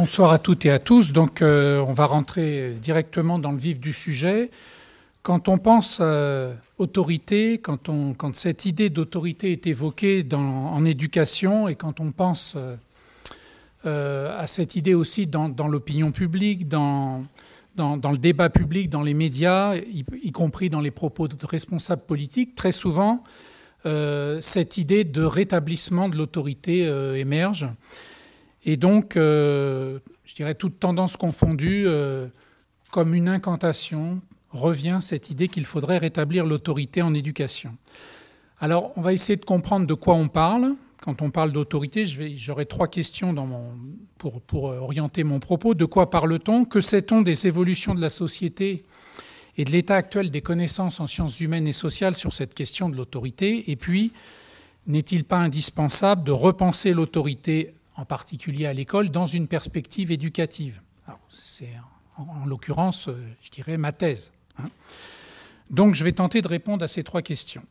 Bonsoir à toutes et à tous. Euh, on va rentrer directement dans le vif du sujet. Quand on pense euh, autorité, quand, cette idée d'autorité est évoquée en éducation et quand on pense euh, à cette idée aussi dans, l'opinion publique, dans, le débat public, dans les médias, y, compris dans les propos de responsables politiques, très souvent, cette idée de rétablissement de l'autorité émerge. Et donc, euh, je dirais, toute tendance confondue, euh, comme une incantation, revient cette idée qu'il faudrait rétablir l'autorité en éducation. Alors, on va essayer de comprendre de quoi on parle. Quand on parle d'autorité, j'aurai trois questions pour, orienter mon propos. De quoi parle-t-on? Que sait-on des évolutions de la société et de l'état actuel des connaissances en sciences humaines et sociales sur cette question de l'autorité? Et puis, n'est-il pas indispensable de repenser l'autorité en particulier à l'école, dans une perspective éducative. C'est en, en l'occurrence, euh, je dirais, ma thèse. Hein. Donc je vais tenter de répondre à ces trois questions.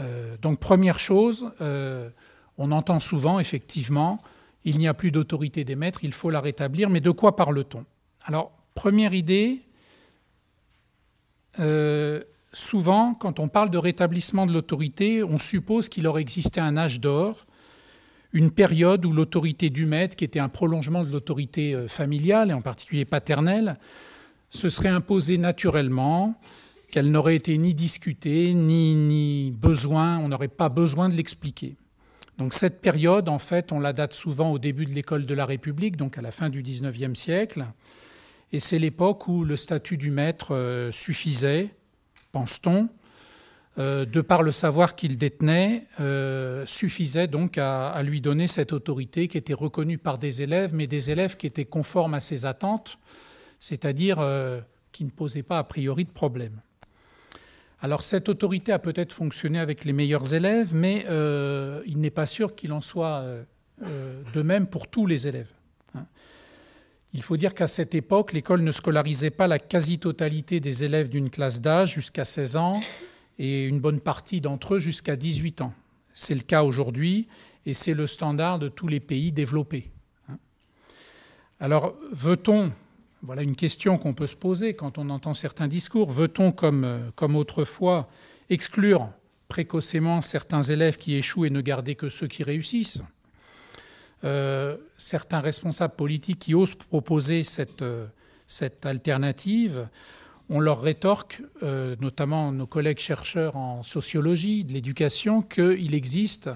Euh, donc première chose, euh, on entend souvent, effectivement, il n'y a plus d'autorité des maîtres, il faut la rétablir, mais de quoi parle-t-on? Alors, première idée, souvent, quand on parle de rétablissement de l'autorité, on suppose qu'il aurait existé un âge d'or une période où l'autorité du maître, qui était un prolongement de l'autorité euh, familiale, et en particulier paternelle, se serait imposée naturellement, qu'elle n'aurait été ni discutée, ni, ni besoin, on n'aurait pas besoin de l'expliquer. Donc cette période, en fait, on la date souvent au début de l'école de la République, donc à la fin du XIXe siècle, et c'est l'époque où le statut du maître euh, suffisait, pense-t-on, euh, de par le savoir qu'il détenait, euh, suffisait donc à, lui donner cette autorité qui était reconnue par des élèves, mais des élèves qui étaient conformes à ses attentes, c'est-à-dire euh, qui ne posaient pas a priori de problème. Alors cette autorité a peut-être fonctionné avec les meilleurs élèves, mais il n'est pas sûr qu'il en soit de même pour tous les élèves. Hein. Il faut dire qu'à cette époque, l'école ne scolarisait pas la quasi-totalité des élèves d'une classe d'âge jusqu'à 16 ans, et une bonne partie d'entre eux jusqu'à 18 ans. C'est le cas aujourd'hui et c'est le standard de tous les pays développés. Alors, veut-on, voilà une question qu'on peut se poser quand on entend certains discours, veut-on, comme, comme autrefois, exclure précocement certains élèves qui échouent et ne garder que ceux qui réussissent euh, Certains responsables politiques qui osent proposer cette, cette alternative on leur rétorque, euh, notamment nos collègues chercheurs en sociologie de l'éducation, qu'il existe,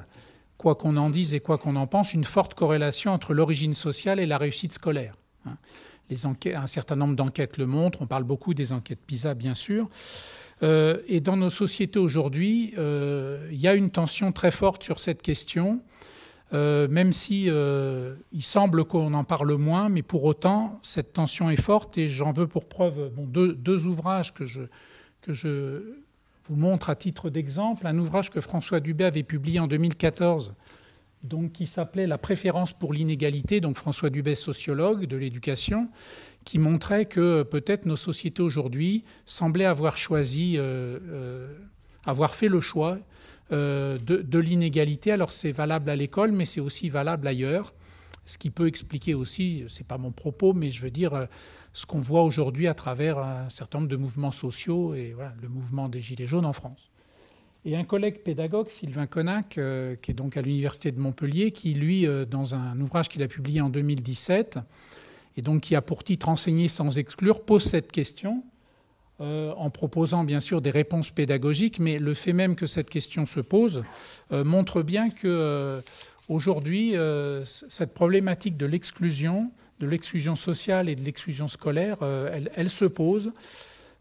quoi qu'on en dise et quoi qu'on en pense, une forte corrélation entre l'origine sociale et la réussite scolaire. Hein. Les enquêtes, un certain nombre d'enquêtes le montrent, on parle beaucoup des enquêtes PISA, bien sûr. Euh, et dans nos sociétés aujourd'hui, euh, il y a une tension très forte sur cette question. Euh, même si euh, il semble qu'on en parle moins, mais pour autant, cette tension est forte et j'en veux pour preuve deux, ouvrages que je, vous montre à titre d'exemple. Un ouvrage que François Dubé avait publié en 2014, donc, qui s'appelait La préférence pour l'inégalité, donc François Dubé, sociologue de l'éducation, qui montrait que peut-être nos sociétés aujourd'hui semblaient avoir choisi, euh, euh avoir fait le choix euh, de, de l'inégalité. Alors c'est valable à l'école, mais c'est aussi valable ailleurs. Ce qui peut expliquer aussi, c'est pas mon propos, mais je veux dire euh, ce qu'on voit aujourd'hui à travers un certain nombre de mouvements sociaux et le mouvement des Gilets jaunes en France. Et un collègue pédagogue, Sylvain Connac, euh, qui est donc à l'Université de Montpellier, qui, lui, euh, dans un ouvrage qu'il a publié en 2017, et donc qui a pour titre Enseigner sans exclure, pose cette question euh, en proposant bien sûr des réponses pédagogiques, mais le fait même que cette question se pose euh, montre bien que euh, aujourd'hui, cette problématique de l'exclusion, de l'exclusion sociale et de l'exclusion scolaire, elle, se pose.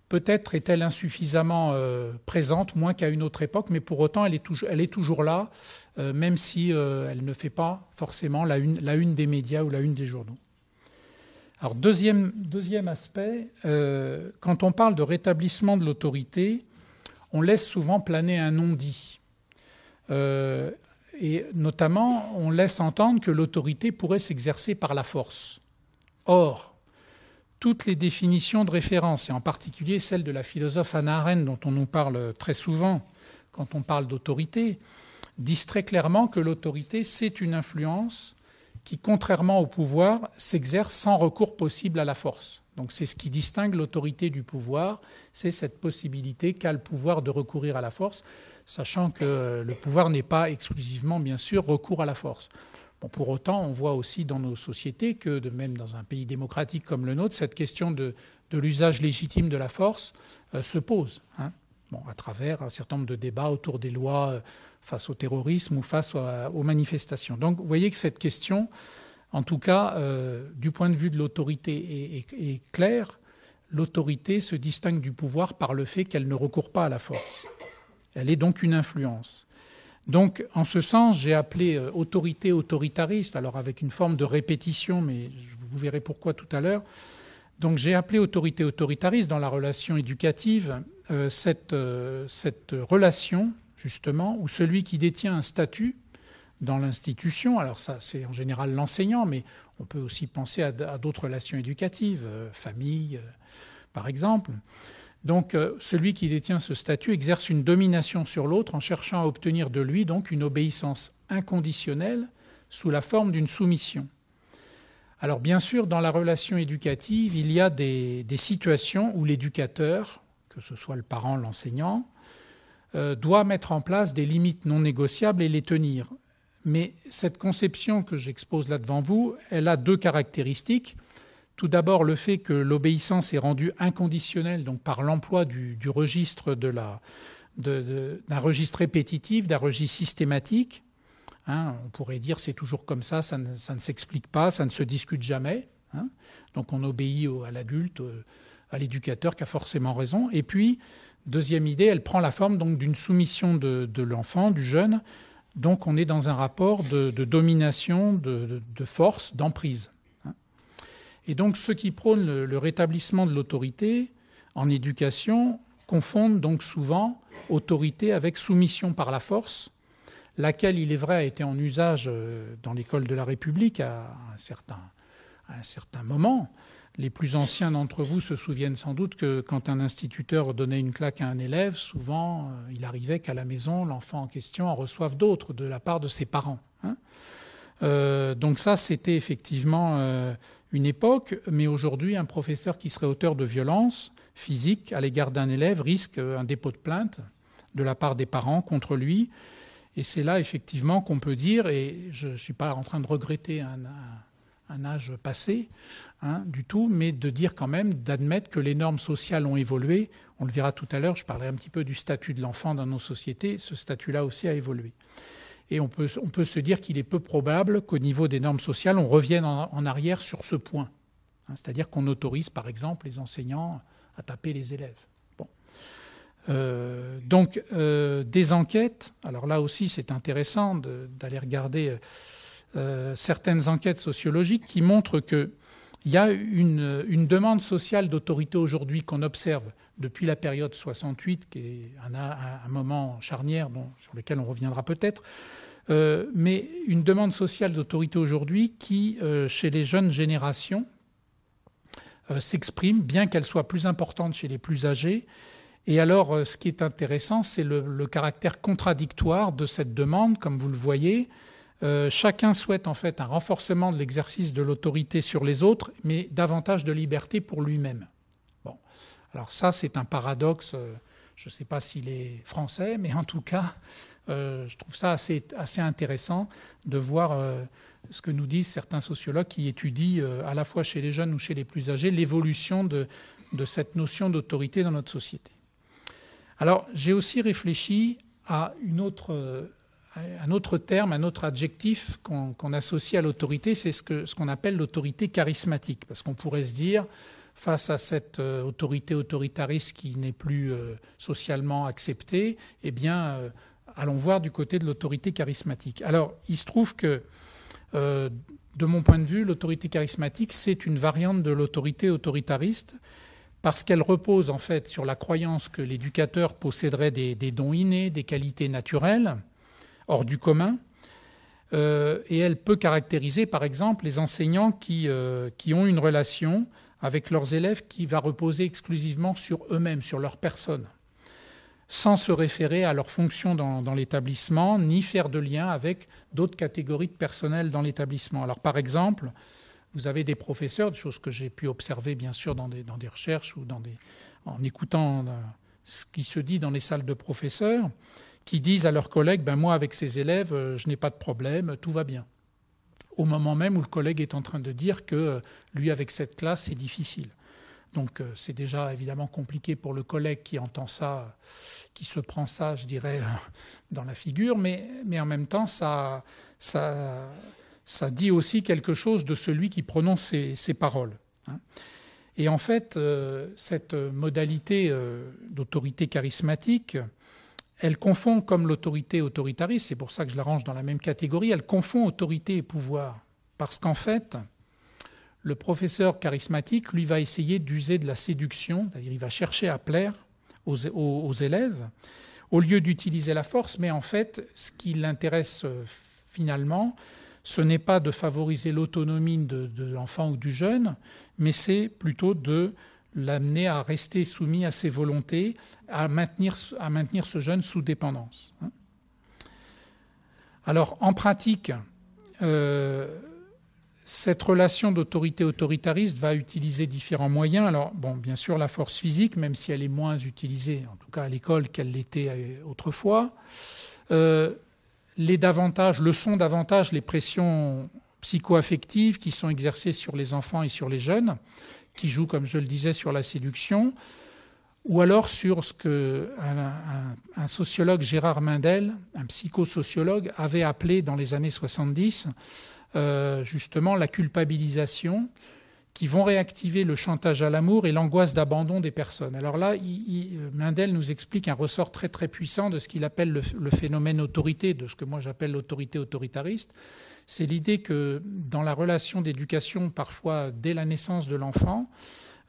Peut-être est-elle insuffisamment présente, moins qu'à une autre époque, mais pour autant, elle est, toujours, là, même si elle ne fait pas forcément la une des médias ou la une des journaux. Alors deuxième, aspect, euh, quand on parle de rétablissement de l'autorité, on laisse souvent planer un non-dit. Euh, et notamment, on laisse entendre que l'autorité pourrait s'exercer par la force. Or, toutes les définitions de référence, et en particulier celle de la philosophe Anna Arendt, dont on nous parle très souvent quand on parle d'autorité, disent très clairement que l'autorité, c'est une influence qui, contrairement au pouvoir, s'exerce sans recours possible à la force. Donc c'est ce qui distingue l'autorité du pouvoir, c'est cette possibilité qu'a le pouvoir de recourir à la force, sachant que le pouvoir n'est pas exclusivement, bien sûr, recours à la force. Pour autant, on voit aussi dans nos sociétés que, de même dans un pays démocratique comme le nôtre, cette question de, l'usage légitime de la force euh, se pose, hein. à travers un certain nombre de débats autour des lois euh, face au terrorisme ou face aux manifestations. Donc vous voyez que cette question, en tout cas, euh, du point de vue de l'autorité, est, claire. L'autorité se distingue du pouvoir par le fait qu'elle ne recourt pas à la force. Elle est donc une influence. Donc, en ce sens, j'ai appelé euh, autorité autoritariste, alors avec une forme de répétition, mais vous verrez pourquoi tout à l'heure. Donc, j'ai appelé autorité autoritariste dans la relation éducative euh, cette, cette relation justement, où celui qui détient un statut dans l'institution, alors ça c'est en général l'enseignant, mais on peut aussi penser à, d'autres relations éducatives, euh, famille euh, par exemple. Donc euh, celui qui détient ce statut exerce une domination sur l'autre en cherchant à obtenir de lui donc une obéissance inconditionnelle sous la forme d'une soumission. Alors bien sûr, dans la relation éducative, il y a des situations où l'éducateur, que ce soit le parent, l'enseignant, euh, doit mettre en place des limites non négociables et les tenir. Mais cette conception que j'expose là devant vous, elle a deux caractéristiques. Tout d'abord, le fait que l'obéissance est rendue inconditionnelle donc par l'emploi du, registre de la, d'un registre répétitif, d'un registre systématique. Hein, on pourrait dire c'est toujours comme ça, ça ne, s'explique pas, ça ne se discute jamais. Hein. donc on obéit à l'adulte, à l'éducateur qui a forcément raison. Et puis, Deuxième idée, elle prend la forme donc d'une soumission de, l'enfant, du jeune. Donc on est dans un rapport de, domination, de, force, d'emprise. Et donc ceux qui prônent le, rétablissement de l'autorité en éducation confondent donc souvent autorité avec soumission par la force, laquelle, il est vrai, a été en usage euh, dans l'école de la République à un certain moment. Les plus anciens d'entre vous se souviennent sans doute que quand un instituteur donnait une claque à un élève, souvent euh, il arrivait qu'à la maison, l'enfant en question en reçoive d'autres de la part de ses parents. Hein. Euh, donc ça, c'était effectivement euh, une époque, mais aujourd'hui, un professeur qui serait auteur de violence physique à l'égard d'un élève risque un dépôt de plainte de la part des parents contre lui. Et c'est là, effectivement, qu'on peut dire, et je ne suis pas en train de regretter un, un âge passé, Hein, du tout, mais de dire quand même, d'admettre que les normes sociales ont évolué. On le verra tout à l'heure, je parlerai un petit peu du statut de l'enfant dans nos sociétés. Ce statut-là aussi a évolué. Et on peut, on peut se dire qu'il est peu probable qu'au niveau des normes sociales, on revienne en, arrière sur ce point. Hein, c'est-à-dire qu'on autorise, par exemple, les enseignants à taper les élèves. Bon. Euh, donc, euh, des enquêtes, alors là aussi, c'est intéressant d'aller regarder euh, certaines enquêtes sociologiques qui montrent que il y a une, demande sociale d'autorité aujourd'hui qu'on observe depuis la période 68, qui est un, moment charnière sur lequel on reviendra peut-être, euh, mais une demande sociale d'autorité aujourd'hui qui, euh, chez les jeunes générations, euh, s'exprime, bien qu'elle soit plus importante chez les plus âgés. Et alors, ce qui est intéressant, c'est le caractère contradictoire de cette demande, comme vous le voyez. Euh, chacun souhaite en fait un renforcement de l'exercice de l'autorité sur les autres, mais davantage de liberté pour lui-même. Bon, alors ça c'est un paradoxe. Euh, je ne sais pas s'il est français, mais en tout cas, euh, je trouve ça assez, intéressant de voir ce que nous disent certains sociologues qui étudient à la fois chez les jeunes ou chez les plus âgés l'évolution de cette notion d'autorité dans notre société. Alors j'ai aussi réfléchi à une autre un autre terme, un autre adjectif qu'on associe à l'autorité, c'est ce qu'on appelle l'autorité charismatique. Parce qu'on pourrait se dire, face à cette euh, autorité autoritariste qui n'est plus euh, socialement acceptée, eh bien, euh, allons voir du côté de l'autorité charismatique. Alors, il se trouve que, de mon point de vue, l'autorité charismatique, c'est une variante de l'autorité autoritariste parce qu'elle repose en fait sur la croyance que l'éducateur posséderait des dons innés, des qualités naturelles, hors du commun. Euh, et elle peut caractériser, par exemple, les enseignants qui, euh, qui ont une relation avec leurs élèves qui va reposer exclusivement sur eux-mêmes, sur leur personne. sans se référer à leur fonction dans, l'établissement, ni faire de lien avec d'autres catégories de personnel dans l'établissement. Alors par exemple, vous avez des professeurs, des choses que j'ai pu observer bien sûr dans des, dans des recherches ou dans des, en écoutant euh, ce qui se dit dans les salles de professeurs, qui disent à leurs collègues, ben moi avec ces élèves, euh, je n'ai pas de problème, tout va bien. Au moment même où le collègue est en train de dire que euh, lui avec cette classe, c'est difficile. Donc euh, c'est déjà évidemment compliqué pour le collègue qui entend ça, qui se prend ça, je dirais, dans la figure, mais, mais en même temps, ça, ça, dit aussi quelque chose de celui qui prononce ces, paroles. Hein. Et en fait, cette modalité d'autorité charismatique, elle confond, comme l'autorité autoritariste, c'est pour ça que je la range dans la même catégorie, elle confond autorité et pouvoir. Parce qu'en fait, le professeur charismatique, lui, va essayer d'user de la séduction, c'est-à-dire il va chercher à plaire aux, élèves, au lieu d'utiliser la force, mais en fait, ce qui l'intéresse euh, finalement, ce n'est pas de favoriser l'autonomie de l'enfant ou du jeune, mais c'est plutôt de l'amener à rester soumis à ses volontés, à maintenir, ce jeune sous dépendance. Hein. Alors, en pratique, euh, cette relation d'autorité autoritariste va utiliser différents moyens. Alors, bien sûr, la force physique, même si elle est moins utilisée, en tout cas à l'école, qu'elle l'était euh, autrefois. Euh, les davantage, le sont davantage les pressions psycho-affectives qui sont exercées sur les enfants et sur les jeunes, qui joue, comme je le disais, sur la séduction, ou alors sur ce que un, sociologue, Gérard Mendel, un psychosociologue, avait appelé dans les années 70 euh, justement la culpabilisation, qui vont réactiver le chantage à l'amour et l'angoisse d'abandon des personnes. Alors là, Mendel nous explique un ressort très très puissant de ce qu'il appelle le phénomène autorité, de ce que moi j'appelle l'autorité autoritariste, c'est l'idée que dans la relation d'éducation, parfois dès la naissance de l'enfant,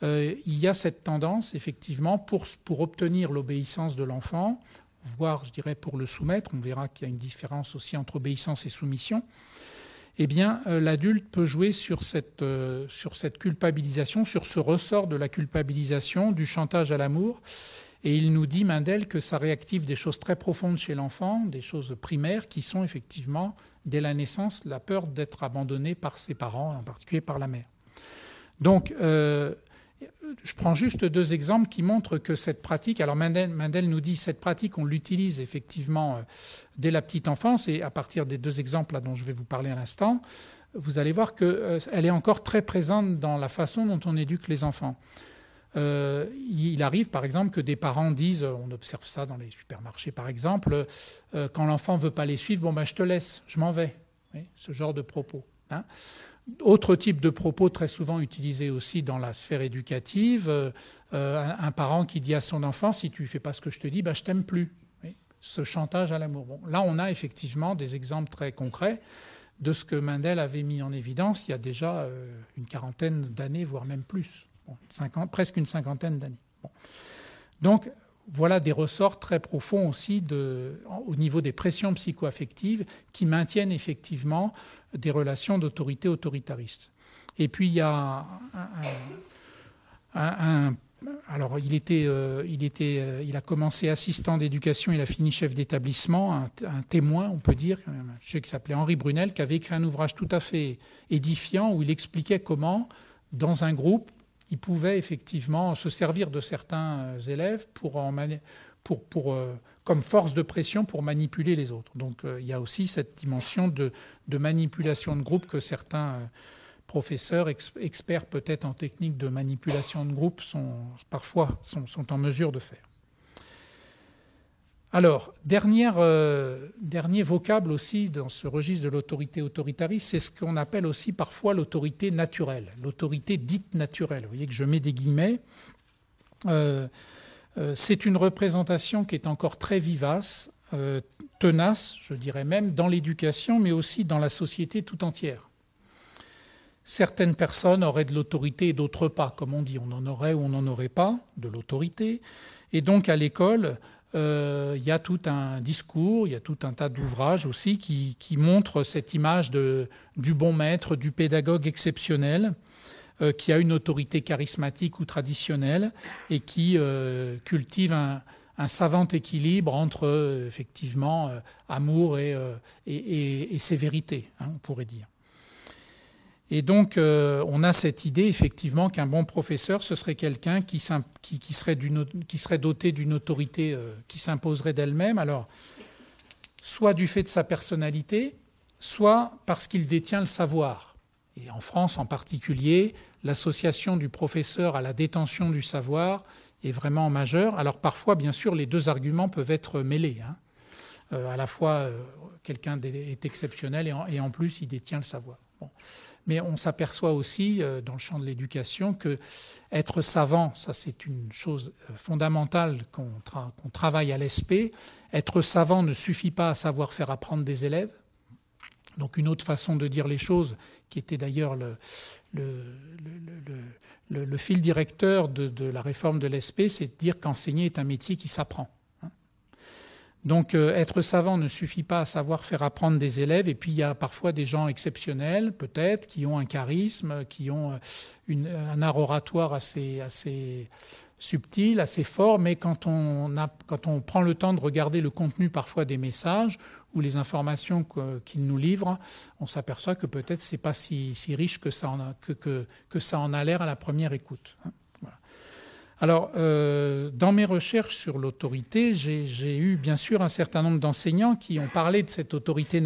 euh, il y a cette tendance, effectivement, pour, obtenir l'obéissance de l'enfant, voire, je dirais, pour le soumettre, on verra qu'il y a une différence aussi entre obéissance et soumission, eh bien, euh, l'adulte peut jouer euh, sur cette culpabilisation, sur ce ressort de la culpabilisation, du chantage à l'amour. Et il nous dit, Mendel, que ça réactive des choses très profondes chez l'enfant, des choses primaires qui sont effectivement dès la naissance, la peur d'être abandonné par ses parents, en particulier par la mère. Donc, euh, je prends juste deux exemples qui montrent que cette pratique, alors Mendel, nous dit cette pratique, on l'utilise effectivement euh, dès la petite enfance, et à partir des deux exemples dont je vais vous parler à l'instant, vous allez voir qu'elle euh, est encore très présente dans la façon dont on éduque les enfants. Euh, il arrive par exemple que des parents disent, on observe ça dans les supermarchés par exemple, euh, quand l'enfant ne veut pas les suivre, bon ben je te laisse, je m'en vais. ce genre de propos. Hein. Autre type de propos très souvent utilisé aussi dans la sphère éducative, euh, un, parent qui dit à son enfant, si tu ne fais pas ce que je te dis, ben, je t'aime plus. Ce chantage à l'amour. Là, on a effectivement des exemples très concrets de ce que Mendel avait mis en évidence il y a déjà une quarantaine d'années, voire même plus presque une cinquantaine d'années. Donc, voilà des ressorts très profonds aussi au niveau des pressions psychoaffectives qui maintiennent effectivement des relations d'autorité autoritariste. Et puis il y a un, alors euh, euh, il a commencé assistant d'éducation, il a fini chef d'établissement, un, un, témoin, on peut dire, un monsieur qui s'appelait Henri Brunel, qui avait écrit un ouvrage tout à fait édifiant où il expliquait comment, dans un groupe, il pouvait effectivement se servir de certains euh, élèves pour euh, comme force de pression pour manipuler les autres. Donc euh, il y a aussi cette dimension de, manipulation de groupe que certains professeurs, experts peut-être en technique de manipulation de groupe, sont, parfois sont en mesure de faire. Alors, euh, dernier vocable aussi dans ce registre de l'autorité autoritariste, c'est ce qu'on appelle aussi parfois l'autorité naturelle, l'autorité dite naturelle. Vous voyez que je mets des guillemets. Euh, euh, c'est une représentation qui est encore très vivace, tenace, je dirais même, dans l'éducation, mais aussi dans la société tout entière. Certaines personnes auraient de l'autorité et d'autres pas, comme on dit, on en aurait ou on n'en aurait pas de l'autorité. Et donc à l'école, il y a tout un discours, il y a tout un tas d'ouvrages aussi qui, montrent cette image de, du bon maître, du pédagogue exceptionnel, euh, qui a une autorité charismatique ou traditionnelle et qui euh, cultive un, savant équilibre entre effectivement amour et, et, sévérité, hein, on pourrait dire. Et donc, on a cette idée, effectivement, qu'un bon professeur, ce serait quelqu'un qui, serait doté d'une autorité qui s'imposerait d'elle-même. Alors, soit du fait de sa personnalité, soit parce qu'il détient le savoir. Et en France en particulier, l'association du professeur à la détention du savoir est vraiment majeure. Alors parfois, bien sûr, les deux arguments peuvent être mêlés. Hein. Euh, à la fois, euh, quelqu'un est exceptionnel et en, plus, il détient le savoir. Mais on s'aperçoit aussi, euh, dans le champ de l'éducation, que être savant, ça c'est une chose fondamentale qu'on travaille à l'ESP. Être savant ne suffit pas à savoir faire apprendre des élèves. Donc une autre façon de dire les choses, qui était d'ailleurs le, le, fil directeur de, la réforme de l'ESP, c'est de dire qu'enseigner est un métier qui s'apprend. Donc euh, être savant ne suffit pas à savoir faire apprendre des élèves, et puis il y a parfois des gens exceptionnels, peut-être, qui ont un charisme, qui ont euh, un art oratoire assez, subtil, assez fort, mais quand on, prend le temps de regarder le contenu parfois des messages ou les informations qu'ils nous livrent, on s'aperçoit que peut-être c'est pas si, riche que ça en a l'air à la première écoute. Alors, euh, dans mes recherches sur l'autorité, j'ai eu bien sûr un certain nombre d'enseignants qui ont parlé de cette autorité